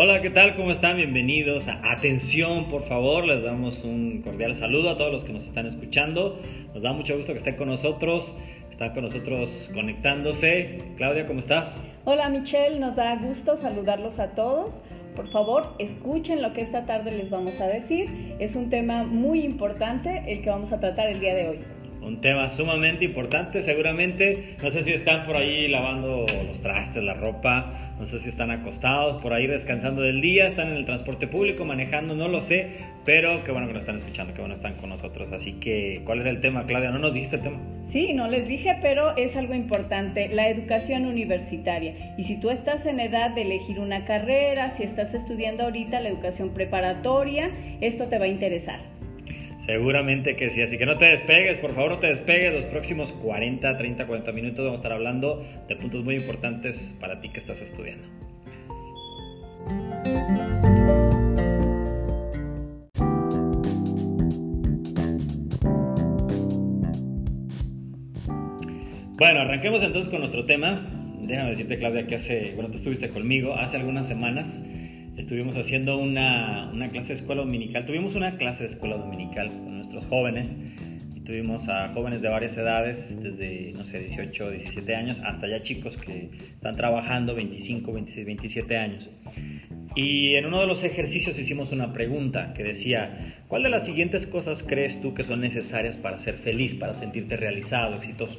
Hola, ¿qué tal? ¿Cómo están? Bienvenidos a Atención, por favor. Les damos un cordial saludo a todos los que nos están escuchando. Nos da mucho gusto que estén con nosotros. Están con nosotros conectándose. Claudia, ¿cómo estás? Hola, Michelle. Nos da gusto saludarlos a todos. Por favor, escuchen lo que esta tarde les vamos a decir. Es un tema muy importante el que vamos a tratar el día de hoy un tema sumamente importante, seguramente. No sé si están por ahí lavando los trastes, la ropa, no sé si están acostados, por ahí descansando del día, están en el transporte público, manejando, no lo sé, pero qué bueno que nos están escuchando, qué bueno están con nosotros. Así que, ¿cuál era el tema, Claudia? ¿No nos dijiste el tema? Sí, no les dije, pero es algo importante, la educación universitaria. Y si tú estás en edad de elegir una carrera, si estás estudiando ahorita la educación preparatoria, esto te va a interesar. Seguramente que sí, así que no te despegues, por favor no te despegues, los próximos 40, 30, 40 minutos vamos a estar hablando de puntos muy importantes para ti que estás estudiando. Bueno, arranquemos entonces con nuestro tema. Déjame decirte, Claudia, que hace, bueno, tú estuviste conmigo hace algunas semanas estuvimos haciendo una, una, clase de escuela dominical. Tuvimos una clase de escuela dominical con nuestros jóvenes y tuvimos a jóvenes de varias edades, desde, no sé, 18, 17 años, hasta ya chicos que están trabajando 25, 26, 27 años. Y en uno de los ejercicios hicimos una pregunta que decía, ¿cuál de las siguientes cosas crees tú que son necesarias para ser feliz, para sentirte realizado, exitoso?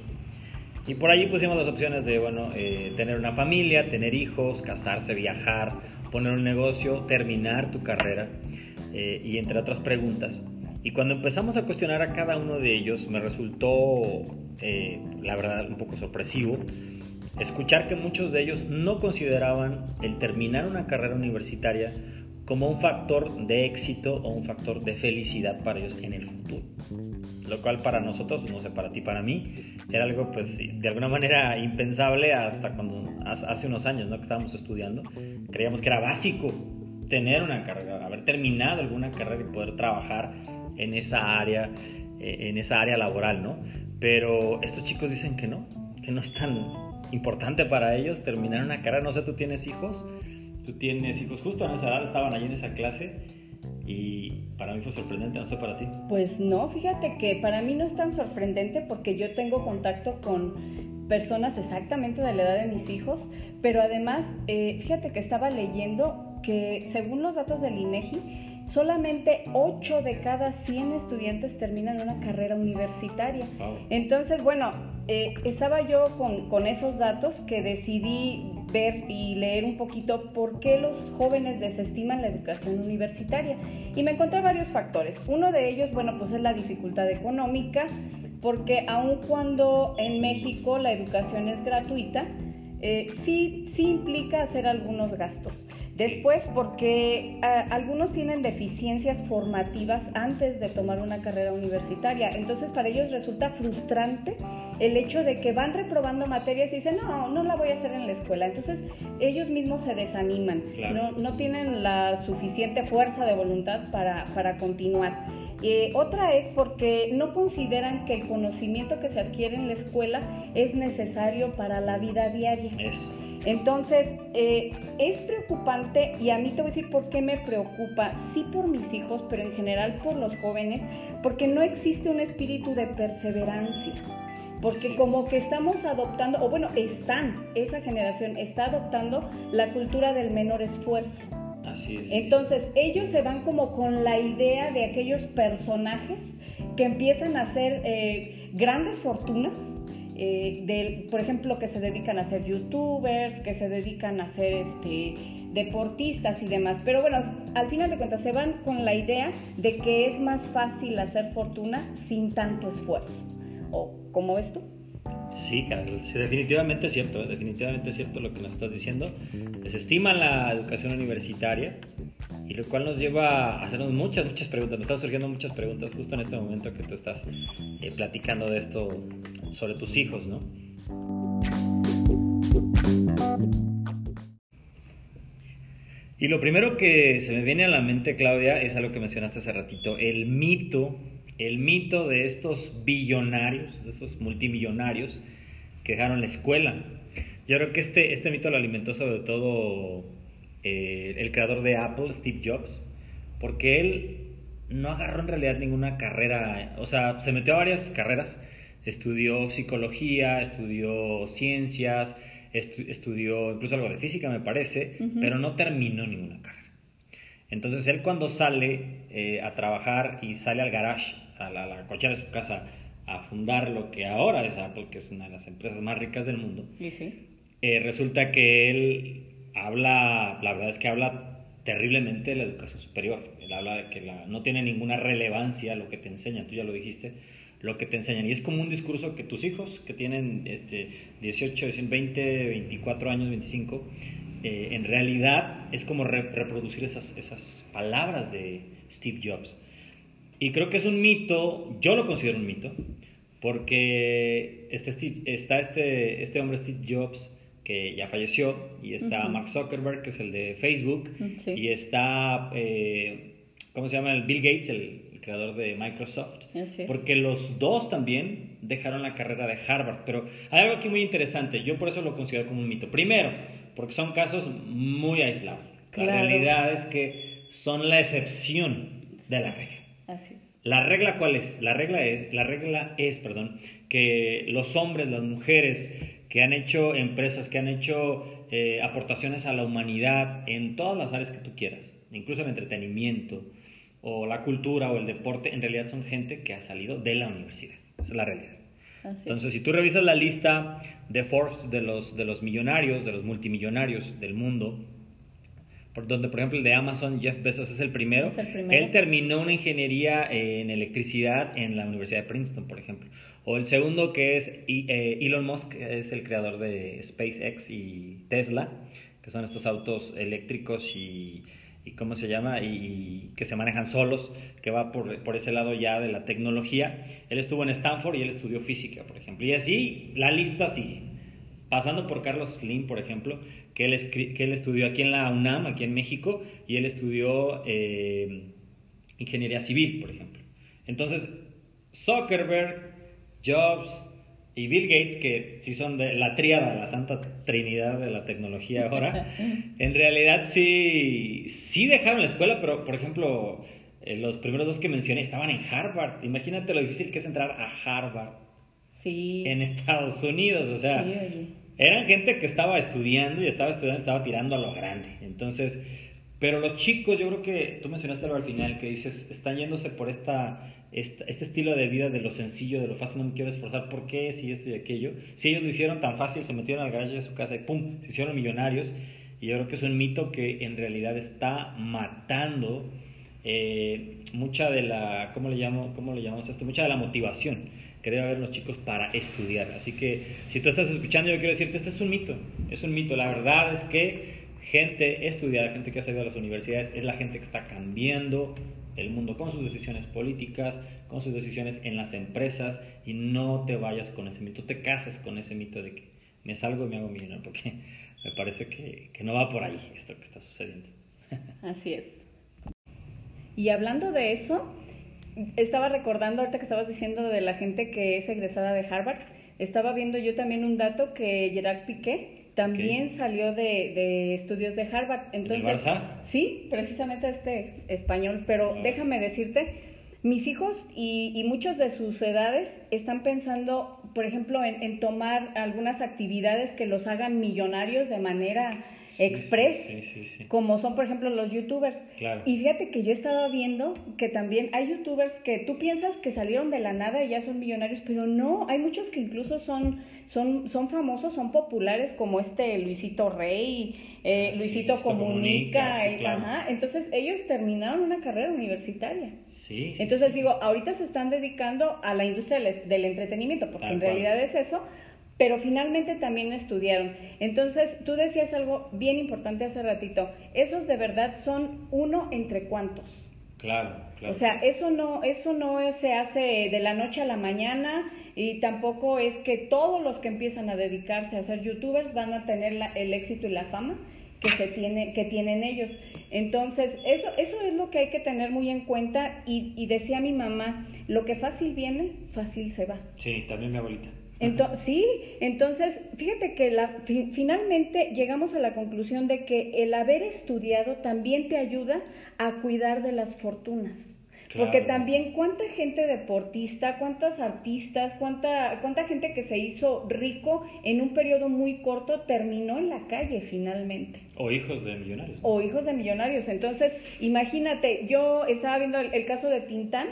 Y por allí pusimos las opciones de, bueno, eh, tener una familia, tener hijos, casarse, viajar, poner un negocio, terminar tu carrera eh, y entre otras preguntas. Y cuando empezamos a cuestionar a cada uno de ellos, me resultó, eh, la verdad, un poco sorpresivo escuchar que muchos de ellos no consideraban el terminar una carrera universitaria como un factor de éxito o un factor de felicidad para ellos en el futuro. Lo cual para nosotros, no sé, para ti, para mí, era algo pues de alguna manera impensable hasta cuando hace unos años, ¿no? Que estábamos estudiando. Creíamos que era básico tener una carrera, haber terminado alguna carrera y poder trabajar en esa área, eh, en esa área laboral, ¿no? Pero estos chicos dicen que no, que no es tan importante para ellos terminar una carrera. No sé, tú tienes hijos tú tienes hijos justo en esa edad, estaban allí en esa clase y para mí fue sorprendente, no sé para ti. Pues no, fíjate que para mí no es tan sorprendente porque yo tengo contacto con personas exactamente de la edad de mis hijos, pero además, eh, fíjate que estaba leyendo que según los datos del INEGI, solamente 8 de cada 100 estudiantes terminan una carrera universitaria. Entonces, bueno, eh, estaba yo con, con, esos datos que decidí ver y leer un poquito por qué los jóvenes desestiman la educación universitaria. Y me encontré varios factores. Uno de ellos, bueno, pues es la dificultad económica, porque aun cuando en México la educación es gratuita, eh, sí, sí implica hacer algunos gastos. Después, porque ah, algunos tienen deficiencias formativas antes de tomar una carrera universitaria. Entonces, para ellos resulta frustrante el hecho de que van reprobando materias y dicen, no, no la voy a hacer en la escuela. Entonces, ellos mismos se desaniman, no, no, tienen la suficiente fuerza de voluntad para, para continuar. Eh, otra es porque no consideran que el conocimiento que se adquiere en la escuela es necesario para la vida diaria. Eso. Entonces, eh, es preocupante y a mí te voy a decir por qué me preocupa, sí por mis hijos, pero en general por los jóvenes, porque no existe un espíritu de perseverancia. Porque como que estamos adoptando, o bueno, están, esa generación está adoptando la cultura del menor esfuerzo. Así es. Entonces, ellos se van como con la idea de aquellos personajes que empiezan a hacer eh, grandes fortunas eh, por ejemplo, que se dedican a ser youtubers, que se dedican a ser este, deportistas y demás. Pero bueno, al final de cuentas se van con la idea de que es más fácil hacer fortuna sin tanto esfuerzo. ¿O cómo ves tú? Sí, definitivamente es cierto, definitivamente es cierto lo que nos estás diciendo. Desestiman la educación universitaria y lo cual nos lleva a hacernos muchas, muchas preguntas. Nos están surgiendo muchas preguntas justo en este momento que tú estás eh, platicando de esto sobre tus hijos, ¿no? Y lo primero que se me viene a la mente, Claudia, es algo que mencionaste hace ratito, el mito, el mito de estos billonarios, de estos multimillonarios que dejaron la escuela. Yo creo que este, este mito lo alimentó sobre todo eh, el creador de Apple, Steve Jobs, porque él no agarró en realidad ninguna carrera, o sea, se metió a varias carreras, estudió psicología, estudió ciencias, estudió incluso algo de física, me parece, pero no terminó ninguna carrera. Entonces él cuando sale eh, a trabajar y sale al garage, a la, la cochera de su casa, a fundar lo que ahora es Apple, que es una de las empresas más ricas del mundo, eh, resulta que él habla, la verdad es que habla terriblemente de la educación superior. Él habla de que no tiene ninguna relevancia lo que te enseñan, tú ya lo dijiste, lo que te enseñan. Y es como un discurso que tus hijos, que tienen este, 18, 20, 24 años, 25, eh, en realidad es como reproducir esas, esas palabras de Steve Jobs. Y creo que es un mito, yo lo considero un mito, porque este está este, este hombre Steve Jobs que ya falleció, y está Mark Zuckerberg, que es el de Facebook, y está, eh, ¿cómo se llama? El Bill Gates, el, creador de Microsoft, porque los dos también dejaron la carrera de Harvard, pero hay algo aquí muy interesante, yo por eso lo considero como un mito. Primero, porque son casos muy aislados. La realidad es que son la excepción de la regla. La regla cuál es? La regla es, la regla es, perdón, que los hombres, las mujeres que han hecho empresas, que han hecho eh, aportaciones a la humanidad en todas las áreas que tú quieras, incluso el entretenimiento o la cultura o el deporte, en realidad son gente que ha salido de la universidad. Esa es la realidad. Entonces, si tú revisas la lista de Forbes de los, de los millonarios, de los multimillonarios del mundo, por donde por ejemplo el de Amazon, Jeff Bezos es el primero. Él terminó una ingeniería en electricidad en la Universidad de Princeton, por ejemplo. O el segundo que es eh, Elon Musk, es el creador de SpaceX y Tesla, que son estos autos eléctricos y, y ¿cómo se llama? Y, que se manejan solos, que va por, por, ese lado ya de la tecnología. Él estuvo en Stanford y él estudió física, por ejemplo. Y así la lista sigue. Pasando por Carlos Slim, por ejemplo, que él, que él estudió aquí en la UNAM, aquí en México, y él estudió eh, ingeniería civil, por ejemplo. Entonces, Zuckerberg, Jobs y Bill Gates, que sí son de la tríada, la santa trinidad de la tecnología ahora, en realidad sí, sí dejaron la escuela, pero por ejemplo, eh, los primeros dos que mencioné estaban en Harvard. Imagínate lo difícil que es entrar a Harvard. Sí. En Estados Unidos, o sea, eran gente que estaba estudiando y estaba estudiando, estaba tirando a lo grande. Entonces, pero los chicos, yo creo que tú mencionaste algo al final, que dices, están yéndose por esta, este estilo de vida de lo sencillo, de lo fácil, no me quiero esforzar, ¿por qué? Si esto y aquello. Si ellos lo hicieron tan fácil, se metieron al garaje de su casa y ¡pum! Se hicieron millonarios. Y yo creo que es un mito que en realidad está matando eh, mucha de la, ¿cómo le, llamo, ¿cómo le llamamos esto? Mucha de la motivación que debe haber los chicos para estudiar. Así que si tú estás escuchando, yo quiero decirte, este es un mito, es un mito. La verdad es que gente estudiada, gente que ha salido a las universidades, es la gente que está cambiando el mundo con sus decisiones políticas, con sus decisiones en las empresas y no te vayas con ese mito, te cases con ese mito de que me salgo y me hago millonario, porque me parece que, que no va por ahí esto que está sucediendo. Así es. Y hablando de eso, estaba recordando ahorita que estabas diciendo de la gente que es egresada de Harvard, estaba viendo yo también un dato que Gerard Piqué también salió de, estudios de Harvard. Entonces, Sí, precisamente este español, pero ah. déjame decirte, mis hijos y, y, muchos de sus edades están pensando, por ejemplo, en tomar algunas actividades que los hagan millonarios de manera express, como son por ejemplo los youtubers. Y fíjate que yo estaba viendo que también hay youtubers que tú piensas que salieron de la nada y ya son millonarios, pero no, hay muchos que incluso son, son, son famosos, son populares como este Luisito Rey, eh, ah, Luisito Comunica, entonces ellos terminaron una carrera universitaria. Entonces digo, ahorita se están dedicando a la industria del, entretenimiento, porque en realidad es eso, pero finalmente también estudiaron. Entonces, tú decías algo bien importante hace ratito, esos de verdad son uno entre cuantos. Claro, claro. O sea, eso no, eso no se hace de la noche a la mañana y tampoco es que todos los que empiezan a dedicarse a ser youtubers van a tener el éxito y la fama que se tiene, que tienen ellos. Entonces, eso, eso es lo que hay que tener muy en cuenta y, y decía mi mamá, lo que fácil viene, fácil se va. Sí, también mi abuelita. Entonces, sí, entonces, fíjate que la, finalmente llegamos a la conclusión de que el haber estudiado también te ayuda a cuidar de las fortunas. Porque también cuánta gente deportista, cuántos artistas, cuánta, cuánta gente que se hizo rico en un periodo muy corto terminó en la calle finalmente. O hijos de millonarios. O hijos de millonarios. Entonces, imagínate, yo estaba viendo el, caso de Tintán,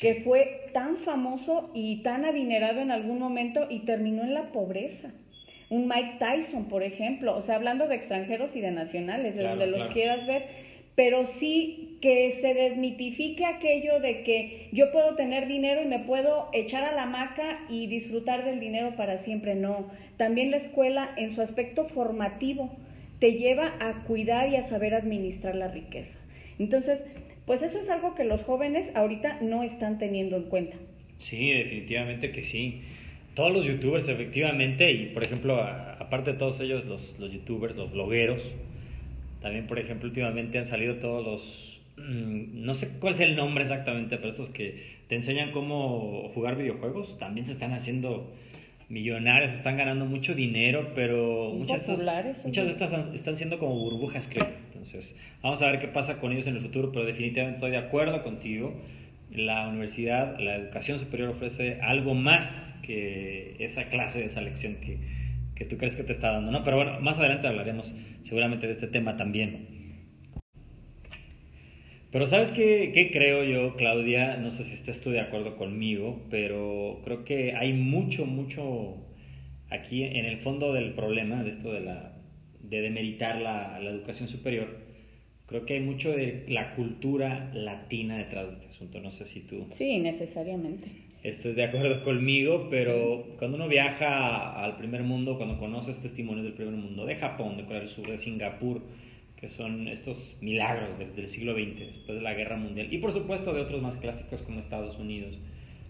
que fue tan famoso y tan adinerado en algún momento y terminó en la pobreza. Un Mike Tyson, por ejemplo, o sea, hablando de extranjeros y de nacionales, de donde los quieras ver, pero sí que se desmitifique aquello de que yo puedo tener dinero y me puedo echar a la hamaca y disfrutar del dinero para siempre. No, también la escuela en su aspecto formativo te lleva a cuidar y a saber administrar la riqueza. Entonces, pues eso es algo que los jóvenes ahorita no están teniendo en cuenta. Sí, definitivamente que sí. Todos los youtubers, efectivamente, y por ejemplo, aparte de todos ellos, los, los youtubers, los blogueros, también, por ejemplo, últimamente han salido todos los... Mm, no sé cuál es el nombre exactamente, pero estos que te enseñan cómo jugar videojuegos, también se están haciendo millonarios, están ganando mucho dinero, pero muchas de, estas, muchas de estas están siendo como burbujas, creo. Entonces, vamos a ver qué pasa con ellos en el futuro, pero definitivamente estoy de acuerdo contigo. La universidad, la educación superior ofrece algo más que esa clase, esa lección que, que tú crees que te está dando, ¿no? Pero bueno, más adelante hablaremos seguramente de este tema también. Pero ¿sabes qué, creo yo, Claudia? No sé si estés tú de acuerdo conmigo, pero creo que hay mucho, mucho aquí en el fondo del problema de esto de, la, de demeritar la, la educación superior. Creo que hay mucho de la cultura latina detrás de este asunto. No sé si tú... Sí, necesariamente estés de acuerdo conmigo, pero cuando uno viaja al primer mundo, cuando conoces testimonios del primer mundo, de Japón, de Corea del Sur, de Singapur, que son estos milagros del, siglo XX, después de la Guerra Mundial, y por supuesto de otros más clásicos como Estados Unidos,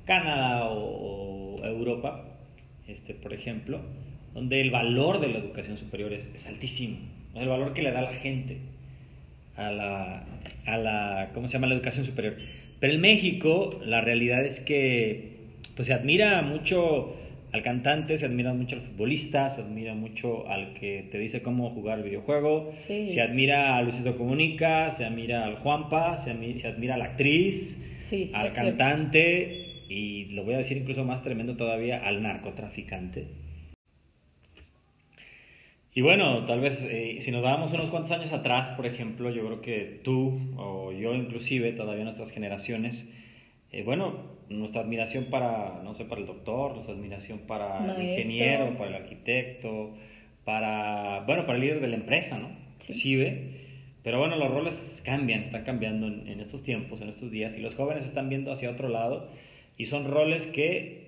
Canadá o, Europa, este, por ejemplo, donde el valor de la educación superior es, altísimo, el valor que le da la gente a la, a la, ¿cómo se llama?, la educación superior. Pero en México la realidad es que pues, se admira mucho al cantante, se admira mucho al futbolista, se admira mucho al que te dice cómo jugar el videojuego, se admira a Luisito Comunica, se admira al Juanpa, se admira, se admira a la actriz, al cantante y lo voy a decir incluso más tremendo todavía, al narcotraficante. Y bueno, tal vez eh, si nos damos unos cuantos años atrás, por ejemplo, yo creo que tú o yo inclusive, todavía nuestras generaciones, eh, bueno, nuestra admiración para, no sé, para el doctor, nuestra admiración para el ingeniero, para el arquitecto, para, bueno, para el líder de la empresa, ¿no? Inclusive. Pero bueno, los roles cambian, están cambiando en, en estos tiempos, en estos días, y los jóvenes están viendo hacia otro lado, y son roles que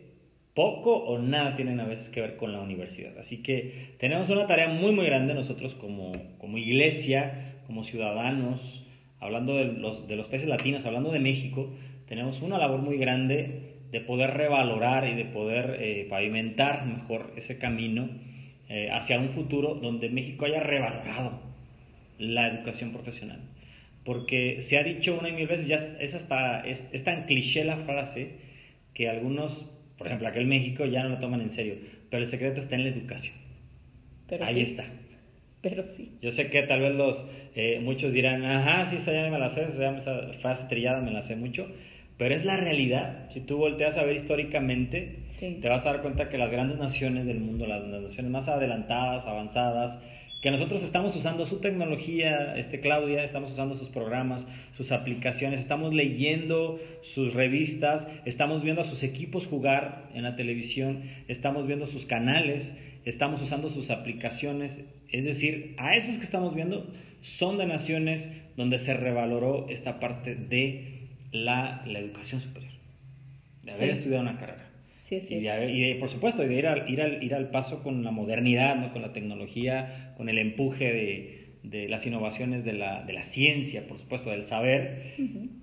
poco o nada tienen a veces que ver con la universidad. Así que tenemos una tarea muy, muy grande nosotros como, como iglesia, como ciudadanos, hablando de los, de los países latinos, hablando de México, tenemos una labor muy grande de poder revalorar y de poder eh, pavimentar mejor ese camino eh, hacia un futuro donde México haya revalorado la educación profesional. Porque se ha dicho una y mil veces, ya es, hasta, es, es tan cliché la frase que algunos por ejemplo, aquel México ya no lo toman en serio, pero el secreto está en la educación. Ahí está. Pero sí. Yo sé que tal vez los eh, muchos dirán, ajá, sí, esa ya me la sé, esa frase trillada me la sé mucho, pero es la realidad. Si tú volteas a ver históricamente, te vas a dar cuenta que las grandes naciones del mundo, las naciones más adelantadas, avanzadas, que nosotros estamos usando su tecnología, este Claudia, estamos usando sus programas, sus aplicaciones, estamos leyendo sus revistas, estamos viendo a sus equipos jugar en la televisión, estamos viendo sus canales, estamos usando sus aplicaciones, es decir, a esos que estamos viendo son de naciones donde se revaloró esta parte de la, educación superior, de haber estudiado una carrera. Y, por supuesto, de ir al, ir, al, ir al paso con la modernidad, ¿no? con la tecnología, con el empuje de, de las innovaciones de la, de la, ciencia, por supuesto, del saber,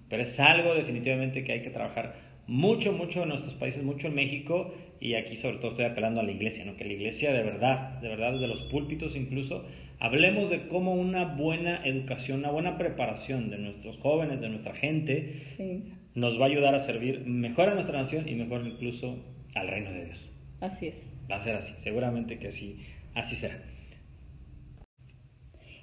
pero es algo definitivamente que hay que trabajar mucho, mucho en nuestros países, mucho en México, y aquí sobre todo estoy apelando a la iglesia, ¿no? que la iglesia de verdad, de verdad desde los púlpitos incluso, hablemos de cómo una buena educación, una buena preparación de nuestros jóvenes, de nuestra gente, nos va a ayudar a servir mejor a nuestra nación y mejor incluso al reino de Dios. Así es. Va a ser así, seguramente que así, así será.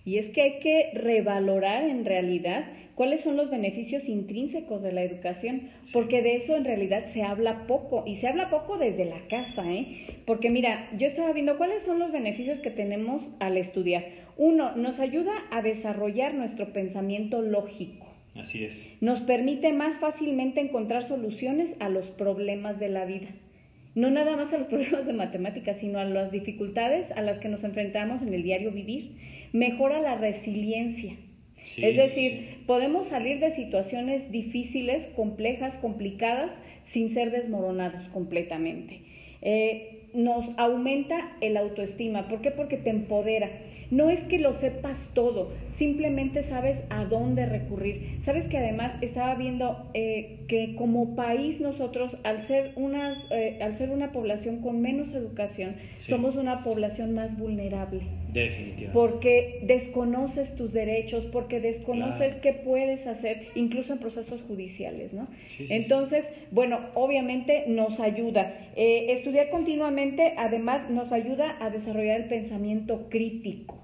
Y es que hay que revalorar en realidad cuáles son los beneficios intrínsecos de la educación, porque de eso en realidad se habla poco, y se habla poco desde la casa, ¿eh? Porque mira, yo estaba viendo cuáles son los beneficios que tenemos al estudiar. Uno, nos ayuda a desarrollar nuestro pensamiento lógico. Así es. Nos permite más fácilmente encontrar soluciones a los problemas de la vida. No nada más a los problemas de matemáticas, sino a las dificultades a las que nos enfrentamos en el diario vivir mejora la resiliencia. es decir, podemos salir de situaciones difíciles, complejas, complicadas, sin ser desmoronados completamente. Eh, nos aumenta el autoestima. ¿Por qué? Porque te empodera. No es que lo sepas todo, simplemente sabes a dónde recurrir. Sabes que además estaba viendo eh, que como país nosotros, al ser, unas, eh, al ser una población con menos educación, somos una población más vulnerable. Definitivamente. Porque desconoces tus derechos, porque desconoces qué puedes hacer, incluso en procesos judiciales, ¿no? Entonces, bueno, obviamente nos ayuda. Eh, estudiar continuamente, además, nos ayuda a desarrollar el pensamiento crítico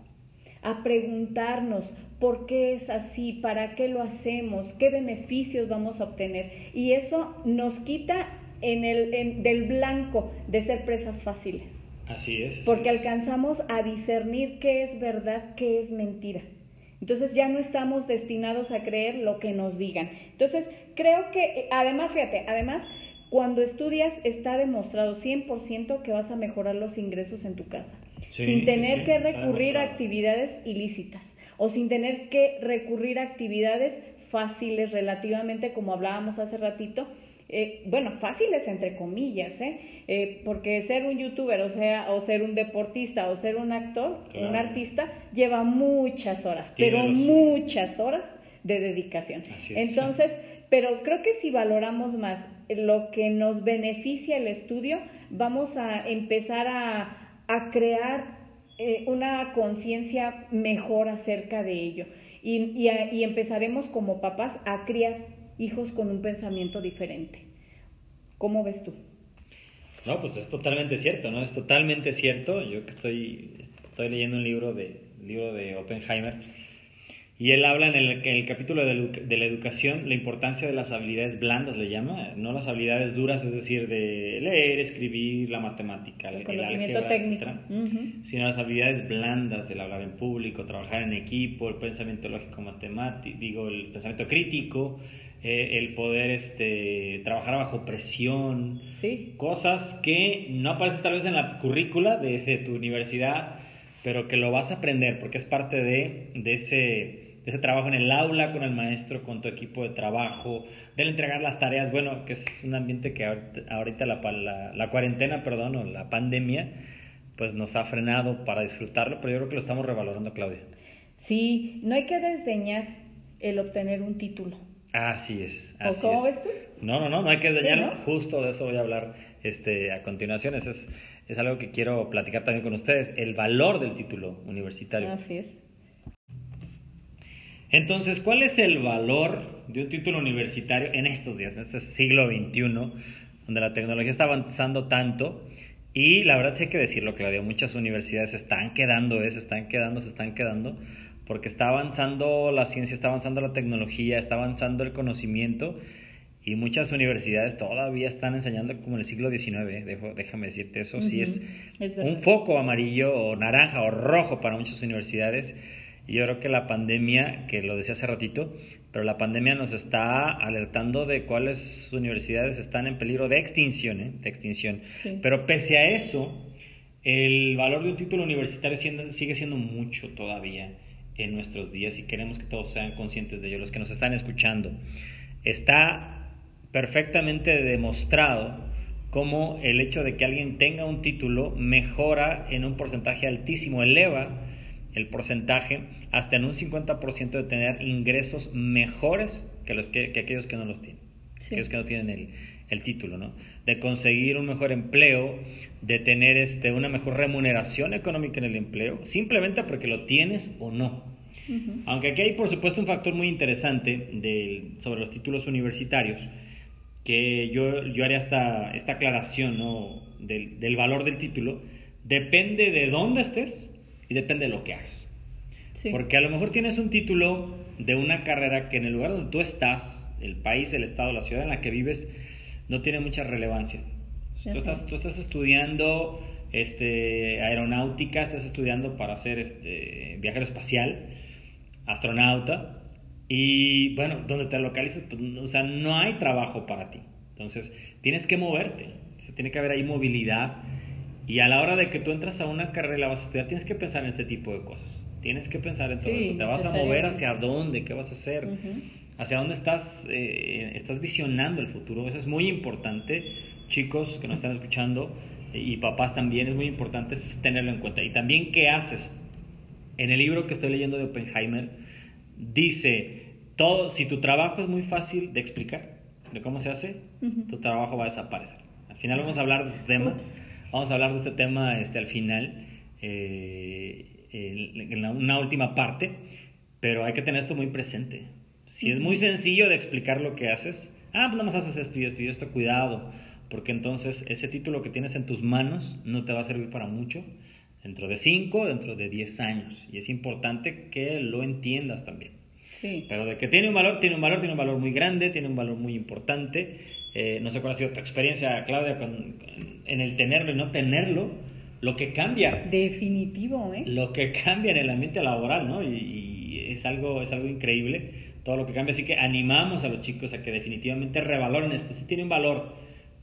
a preguntarnos por qué es así, para qué lo hacemos, qué beneficios vamos a obtener. Y eso nos quita en el, del blanco de ser presas fáciles. Así es. porque alcanzamos a discernir qué es verdad, qué es mentira. Entonces ya no estamos destinados a creer lo que nos digan. Entonces creo que, además, fíjate, además, cuando estudias está demostrado 100% que vas a mejorar los ingresos en tu casa sin tener que recurrir a actividades ilícitas o sin tener que recurrir a actividades fáciles relativamente, como hablábamos hace ratito, eh, bueno, fáciles entre comillas, ¿eh? ¿eh? porque ser un youtuber, o sea, o ser un deportista, o ser un actor, un artista, lleva muchas horas, pero muchas horas de dedicación. Entonces, pero creo que si valoramos más lo que nos beneficia el estudio, vamos a empezar a a crear eh, una conciencia mejor acerca de ello. Y, y, empezaremos como papás a criar hijos con un pensamiento diferente. ¿Cómo ves tú? No, pues es totalmente cierto, ¿no? Es totalmente cierto. Yo que estoy, estoy leyendo un libro de, libro de Oppenheimer y él habla en el, capítulo de, la educación la importancia de las habilidades blandas, le llama, no las habilidades duras, es decir, de leer, escribir, la matemática, el, álgebra, etc., sino las habilidades blandas, el hablar en público, trabajar en equipo, el pensamiento lógico matemático, digo, el pensamiento crítico, eh, el poder este, trabajar bajo presión, sí. cosas que no aparecen tal vez en la currícula de, de tu universidad, pero que lo vas a aprender porque es parte de, de ese ese trabajo en el aula con el maestro, con tu equipo de trabajo, del entregar las tareas, bueno, que es un ambiente que ahorita, la, la, cuarentena, perdón, o la pandemia, pues nos ha frenado para disfrutarlo, pero yo creo que lo estamos revalorando, Claudia. Sí, no hay que desdeñar el obtener un título. Así es. Así ¿O cómo ves tú? No, no, no, no hay que desdeñarlo. Justo de eso voy a hablar este, a continuación. Eso es, es algo que quiero platicar también con ustedes. El valor del título universitario. Así es. Entonces, ¿cuál es el valor de un título universitario en estos días, en este siglo XXI, donde la tecnología está avanzando tanto? Y la verdad sí hay que decirlo, Claudia, muchas universidades se están quedando, ¿eh? se están quedando, se están quedando, porque está avanzando la ciencia, está avanzando la tecnología, está avanzando el conocimiento, y muchas universidades todavía están enseñando como en el siglo XIX, ¿eh? déjame decirte eso, sí es un foco amarillo o naranja o rojo para muchas universidades y yo creo que la pandemia, que lo decía hace ratito, pero la pandemia nos está alertando de cuáles universidades están en peligro de extinción, ¿eh? de extinción. Pero pese a eso, el valor de un título universitario sigue siendo mucho todavía en nuestros días y queremos que todos sean conscientes de ello, los que nos están escuchando. Está perfectamente demostrado cómo el hecho de que alguien tenga un título mejora en un porcentaje altísimo, eleva el porcentaje hasta en un 50% de tener ingresos mejores que, los que, aquellos que no los tienen, aquellos que no tienen el, el, título, ¿no? De conseguir un mejor empleo, de tener este, una mejor remuneración económica en el empleo, simplemente porque lo tienes o no. Aunque aquí hay, por supuesto, un factor muy interesante del, sobre los títulos universitarios, que yo, yo haría esta, esta aclaración, ¿no? del, del valor del título depende de dónde estés y depende de lo que hagas. Sí. Porque a lo mejor tienes un título de una carrera que en el lugar donde tú estás, el país, el estado, la ciudad en la que vives, no tiene mucha relevancia. Tú estás, tú estás estudiando este, aeronáutica, estás estudiando para ser este, viajero espacial, astronauta, y bueno, donde te localizas, pues, o sea, no hay trabajo para ti. Entonces, tienes que moverte, se tiene que haber ahí movilidad, y a la hora de que tú entras a una carrera vas a estudiar, tienes que pensar en este tipo de cosas. Tienes que pensar en todo Sí, eso. Te vas a mover hacia dónde, qué vas a hacer hacia dónde estás, eh, estás visionando el futuro. Eso es muy importante, chicos que nos están escuchando eh, y papás también, es muy importante tenerlo en cuenta. Y también, ¿qué haces? En el libro que estoy leyendo de Oppenheimer, dice, todo, si tu trabajo es muy fácil de explicar, de cómo se hace, tu trabajo va a desaparecer. Al final vamos a hablar de tema, Ups. Vamos a hablar de este tema este, al final, eh, en la- una última parte, pero hay que tener esto muy presente. Si es muy sencillo de explicar lo que haces, ah, pues nada más haces esto y esto y esto, cuidado, porque entonces ese título que tienes en tus manos no te va a servir para mucho dentro de 5, dentro de 10 años. Y es importante que lo entiendas también. Sí. Pero de que tiene un valor, tiene un valor, tiene un valor muy grande, tiene un valor muy importante. Eh, no sé cuál ha sido tu experiencia, Claudia, con- en el tenerlo y no tenerlo, lo que cambia Definitivo, ¿eh? lo que cambia en el ambiente laboral, ¿no? Y, y es, algo, es algo increíble todo lo que cambia. Así que animamos a los chicos a que definitivamente revaloren esto. Sí tiene un valor.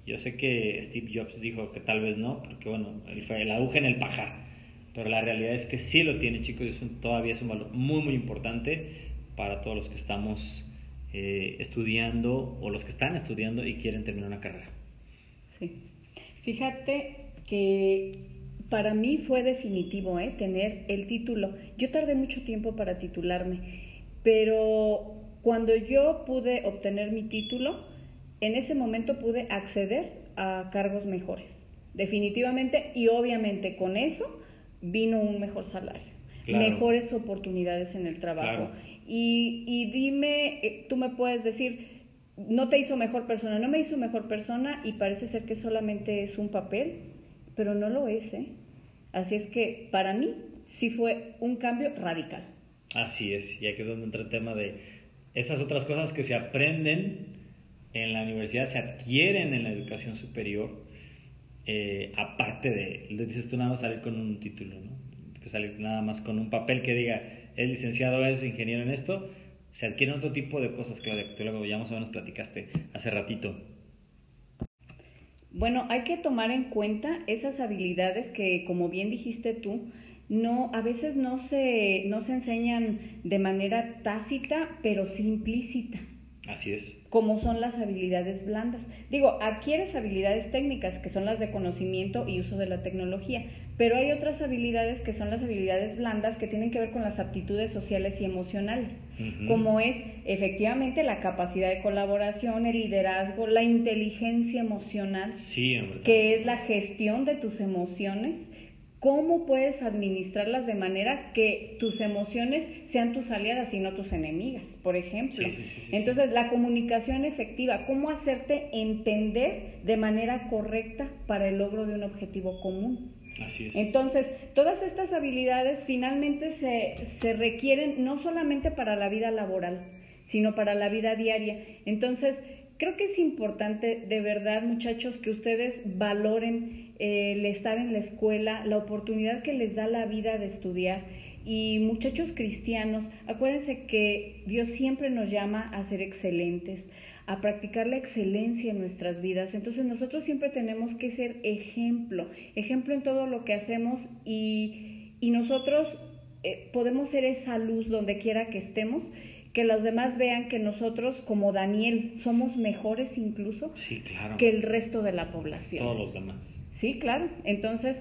Yo sé que Steve Jobs dijo que tal vez no, porque bueno, él fue el aguja en el pajar. Pero la realidad es que sí lo tiene, chicos, y es un- todavía es un valor muy, muy importante para todos los que estamos eh, estudiando o los que están estudiando y quieren terminar una carrera. Sí. Fíjate que para mí fue definitivo ¿eh? tener el título. Yo tardé mucho tiempo para titularme, pero cuando yo pude obtener mi título, en ese momento pude acceder a cargos mejores, definitivamente, y obviamente con eso vino un mejor salario, Claro. mejores oportunidades en el trabajo. Claro. Y, y dime, eh, tú me puedes decir, no te hizo mejor persona, no me hizo mejor persona y parece ser que solamente es un papel, pero no lo es, ¿eh? Así es que para mí sí fue un cambio radical. Así es, y aquí es donde entra el tema de esas otras cosas que se aprenden en la universidad, se adquieren en la educación superior, eh, aparte de, dices tú nada más salir con un título, ¿no? Que salir nada más con un papel que diga, es licenciado, es ingeniero en esto, se adquieren otro tipo de cosas, Claudia, que tú luego ya más o menos platicaste hace ratito. Bueno, hay que tomar en cuenta esas habilidades que, como bien dijiste tú, no, a veces no se, no se enseñan de manera tácita, pero sí implícita. Así es. como son las habilidades blandas. Digo, adquieres habilidades técnicas, que son las de conocimiento y uso de la tecnología, pero hay otras habilidades que son las habilidades blandas que tienen que ver con las aptitudes sociales y emocionales, como es efectivamente la capacidad de colaboración, el liderazgo, la inteligencia emocional, Sí, que es la gestión de tus emociones, cómo puedes administrarlas de manera que tus emociones sean tus aliadas y no tus enemigas, por ejemplo. Sí, sí, sí, Entonces, la comunicación efectiva, cómo hacerte entender de manera correcta para el logro de un objetivo común. Así es. Entonces, todas estas habilidades finalmente se, se requieren no solamente para la vida laboral, sino para la vida diaria. Entonces, creo que es importante, de verdad, muchachos, que ustedes valoren eh, el estar en la escuela, la oportunidad que les da la vida de estudiar. Y muchachos cristianos, acuérdense que Dios siempre nos llama a ser excelentes, a practicar la excelencia en nuestras vidas. Entonces nosotros siempre tenemos que ser ejemplo, ejemplo en todo lo que hacemos y, y nosotros eh, podemos ser esa luz donde quiera que estemos, que los demás vean que nosotros, como Daniel, somos mejores incluso Sí, claro. que el resto de la población. Todos los demás. Sí, claro. Entonces,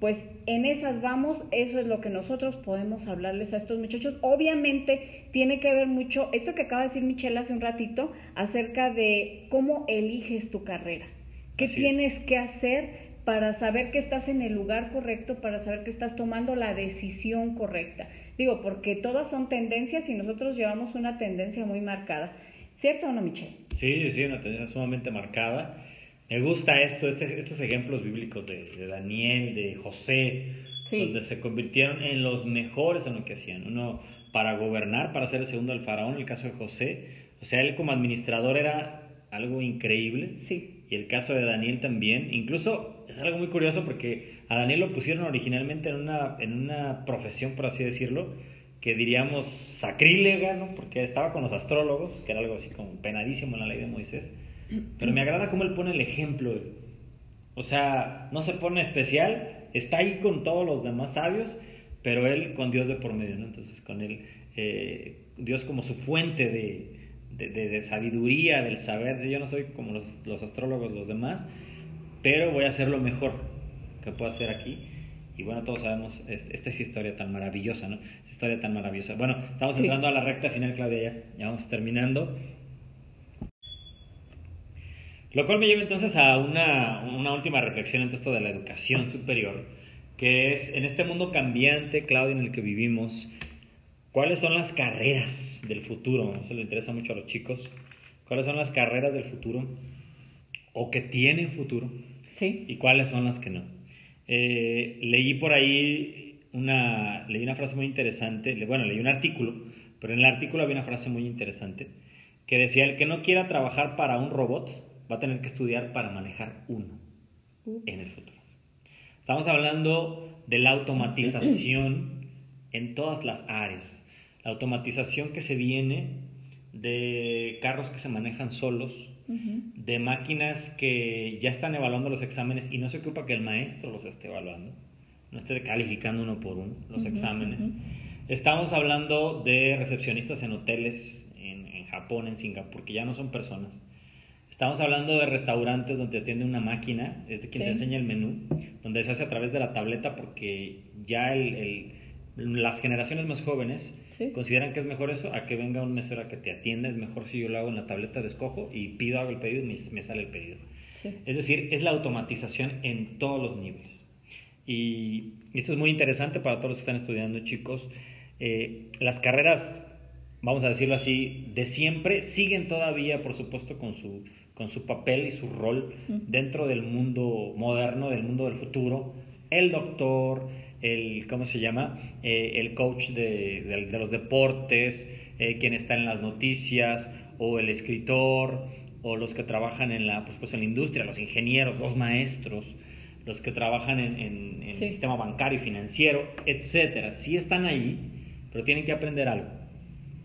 pues en esas vamos, eso es lo que nosotros podemos hablarles a estos muchachos. Obviamente tiene que ver mucho, esto que acaba de decir Michelle hace un ratito, acerca de cómo eliges tu carrera. ¿Qué Así es. tienes que hacer para saber que estás en el lugar correcto, para saber que estás tomando la decisión correcta? Digo, porque todas son tendencias y nosotros llevamos una tendencia muy marcada. ¿Cierto o no, Michelle? Sí, sí, una tendencia sumamente marcada. Me gusta esto, este, estos ejemplos bíblicos de, Daniel, de José, donde se convirtieron en los mejores en lo que hacían. Uno para gobernar, para ser el segundo del faraón, en el caso de José. O sea, él como administrador era algo increíble. Sí. Y el caso de Daniel también. Incluso es algo muy curioso porque a Daniel lo pusieron originalmente en una, en una profesión, por así decirlo, que diríamos sacrílega, ¿no? Porque estaba con los astrólogos, que era algo así como penadísimo en la ley de Moisés. Pero me agrada cómo él pone el ejemplo. O sea, no se pone especial, está ahí con todos los demás sabios, pero él con Dios de por medio, ¿no? Entonces, con él, eh, Dios como su fuente de, de, sabiduría, del saber. Yo no soy como los, los, astrólogos, los demás, pero voy a hacer lo mejor que puedo hacer aquí. Y bueno, todos sabemos, esta es historia tan maravillosa, ¿no? Esta historia tan maravillosa. Bueno, estamos entrando a la recta final, Claudia, ya, ya vamos terminando. Lo cual me lleva entonces a una, una última reflexión en esto de la educación superior, que es en este mundo cambiante, Claudia, en el que vivimos, ¿cuáles son las carreras del futuro? Eso le interesa mucho a los chicos. ¿Cuáles son las carreras del futuro o que tienen futuro? Sí. ¿Y cuáles son las que no? Eh, leí por ahí una, leí una frase muy interesante, bueno, leí un artículo, pero en el artículo había una frase muy interesante que decía, el que no quiera trabajar para un robot, va a tener que estudiar para manejar uno en el futuro. Estamos hablando de la automatización en todas las áreas. La automatización que se viene de carros que se manejan solos, de máquinas que ya están evaluando los exámenes y no se ocupa que el maestro los esté evaluando, no esté calificando uno por uno los exámenes. Estamos hablando de recepcionistas en hoteles en, en Japón, en Singapur, que ya no son personas, Estamos hablando de restaurantes donde atiende una máquina, es de quien te enseña el menú, donde se hace a través de la tableta porque ya el, las generaciones más jóvenes consideran que es mejor eso a que venga un mesero a que te atienda. Es mejor si yo lo hago en la tableta, de escojo y pido, hago el pedido y me, sale el pedido. Es decir, es la automatización en todos los niveles. Y esto es muy interesante para todos los que están estudiando, chicos. Eh, las carreras, vamos a decirlo así, de siempre siguen todavía, por supuesto, con su con su papel y su rol dentro del mundo moderno, del mundo del futuro. El doctor, el, ¿cómo se llama? Eh, el coach de, los deportes, eh, quien está en las noticias, o el escritor, o los que trabajan en la, pues, pues en la industria, los ingenieros, los maestros, los que trabajan en, el sistema bancario y financiero, etcétera. Sí están ahí, pero tienen que aprender algo.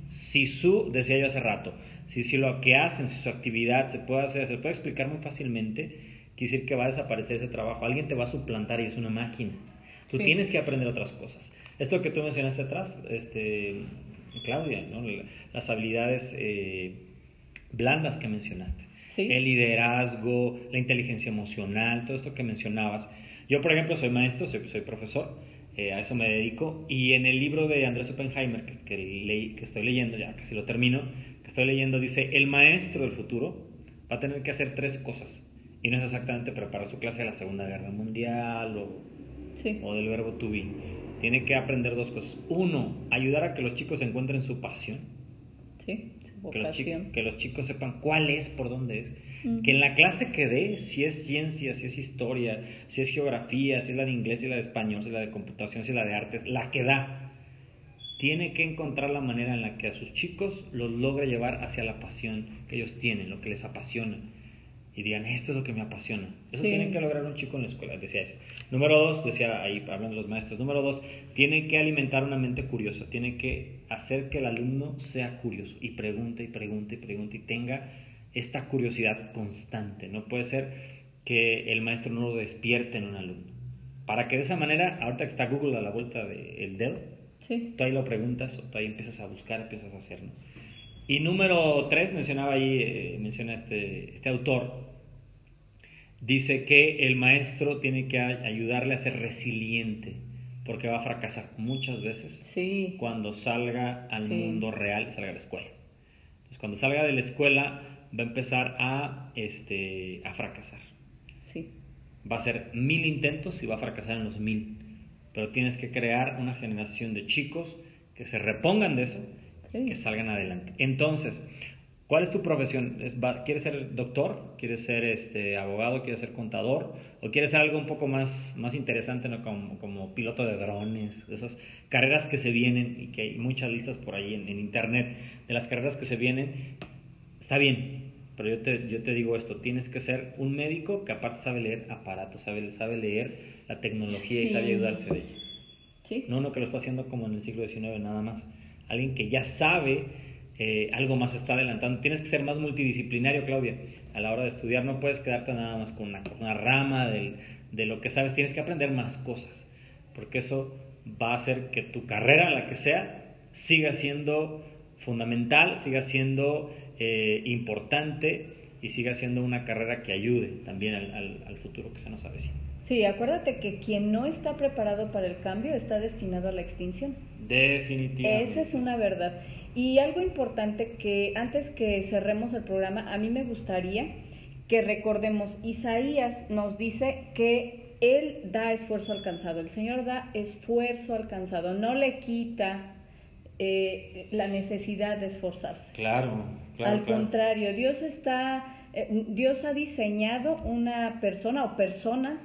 Si su, decía yo hace rato, si, si lo que hacen, si su actividad se puede hacer, se puede explicar muy fácilmente, quiere decir que va a desaparecer ese trabajo, alguien te va a suplantar y es una máquina. Tú tienes que aprender otras cosas. Esto que tú mencionaste atrás, este, Claudia, ¿no? las habilidades eh, blandas que mencionaste. El liderazgo, la inteligencia emocional, todo esto que mencionabas. Yo, por ejemplo, soy maestro, soy, soy profesor, eh, a eso me dedico. Y en el libro de Andrés Oppenheimer, que, que, leí, que estoy leyendo, ya casi lo termino, estoy leyendo, dice, el maestro del futuro va a tener que hacer tres cosas. Y no es exactamente preparar su clase de la Segunda Guerra Mundial o, o del verbo to be. Tiene que aprender dos cosas. Uno, ayudar a que los chicos encuentren su pasión. Sí, que los, chicos, que los chicos sepan cuál es, por dónde es. Que en la clase que dé, si es ciencia, si es historia, si es geografía, si es la de inglés, si es la de español, si es la de computación, si es la de artes, la que da tiene que encontrar la manera en la que a sus chicos los logre llevar hacia la pasión que ellos tienen, lo que les apasiona. Y digan, esto es lo que me apasiona. Eso tiene que lograr un chico en la escuela, decía eso. Número dos, decía ahí, hablando de los maestros, número dos, tiene que alimentar una mente curiosa, tiene que hacer que el alumno sea curioso y pregunte y pregunte y pregunte y tenga esta curiosidad constante. No puede ser que el maestro no lo despierte en un alumno. Para que de esa manera, ahorita que está Google a la vuelta del dedo, Tú ahí lo preguntas o tú ahí empiezas a buscar, empiezas a hacer, ¿no? Y número tres, mencionaba ahí, eh, menciona este, este autor, dice que el maestro tiene que ayudarle a ser resiliente, porque va a fracasar muchas veces cuando salga al mundo real, salga de la escuela. Entonces, cuando salga de la escuela, va a empezar a, este, a fracasar. Sí. Va a hacer mil intentos y va a fracasar en los mil pero tienes que crear una generación de chicos que se repongan de eso, que salgan adelante. Entonces, ¿Cuál es tu profesión? ¿Quieres ser doctor? ¿Quieres ser este, abogado? ¿Quieres ser contador? ¿O quieres ser algo un poco más, más interesante, ¿no? como, como piloto de drones? Esas carreras que se vienen y que hay muchas listas por ahí en, internet de las carreras que se vienen. Está bien, pero yo te, yo te digo esto, tienes que ser un médico que aparte sabe leer aparatos, sabe, sabe leer la tecnología y sabe ayudarse de ella. ¿Sí? No uno que lo está haciendo como en el siglo XIX nada más. Alguien que ya sabe eh, algo más está adelantando. Tienes que ser más multidisciplinario, Claudia, a la hora de estudiar. No puedes quedarte nada más con una, rama de lo que sabes. Tienes que aprender más cosas, porque eso va a hacer que tu carrera, la que sea, siga siendo fundamental, siga siendo eh, importante y siga siendo una carrera que ayude también al, al futuro que se nos avecina. Sí, acuérdate que quien no está preparado para el cambio está destinado a la extinción. Definitivamente. Esa es una verdad. Y algo importante que antes que cerremos el programa, a mí me gustaría que recordemos, Isaías nos dice que Él da esfuerzo alcanzado, el Señor da esfuerzo alcanzado, no le quita eh, la necesidad de esforzarse. Claro, claro. Al contrario, Dios está, eh, Dios ha diseñado una persona o personas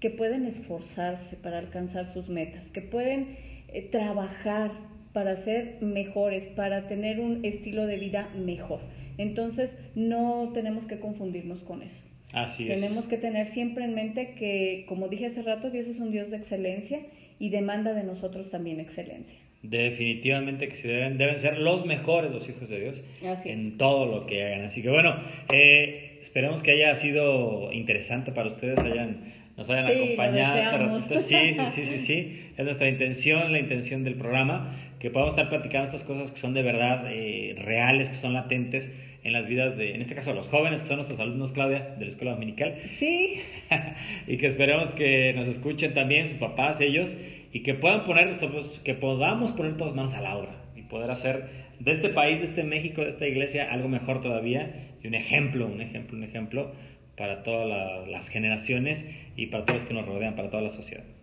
que pueden esforzarse para alcanzar sus metas, que pueden eh, trabajar para ser mejores, para tener un estilo de vida mejor. Entonces, no tenemos que confundirnos con eso. Así es. Tenemos que tener siempre en mente que, como dije hace rato, Dios es un Dios de excelencia y demanda de nosotros también excelencia. Definitivamente que se deben, deben ser los mejores los hijos de Dios en todo lo que hagan. Así que bueno, eh, esperemos que haya sido interesante para ustedes, hayan nos hayan acompañado este Sí, sí, sí, sí, sí. Es nuestra intención, la intención del programa, que podamos estar platicando estas cosas que son de verdad eh, reales, que son latentes en las vidas de, en este caso, los jóvenes, que son nuestros alumnos, Claudia, de la escuela dominical. Sí. y que esperemos que nos escuchen también sus papás, ellos, y que puedan poner, que podamos poner todas manos a la obra y poder hacer de este país, de este México, de esta iglesia, algo mejor todavía y un ejemplo, un ejemplo, un ejemplo para todas las generaciones y para todos los que nos rodean, para todas las sociedades.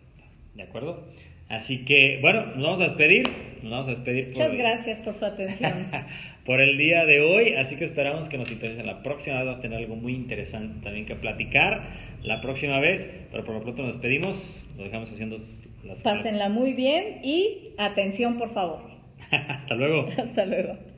¿De acuerdo? Así que, bueno, nos vamos a despedir. Nos vamos a despedir. Por, Muchas gracias por su atención. por el día de hoy. Así que esperamos que nos interesen. La próxima vez vamos a tener algo muy interesante también que platicar. La próxima vez, pero por lo pronto nos despedimos. Lo dejamos haciendo las. Pásenla muy bien y atención, por favor. Hasta luego. Hasta luego.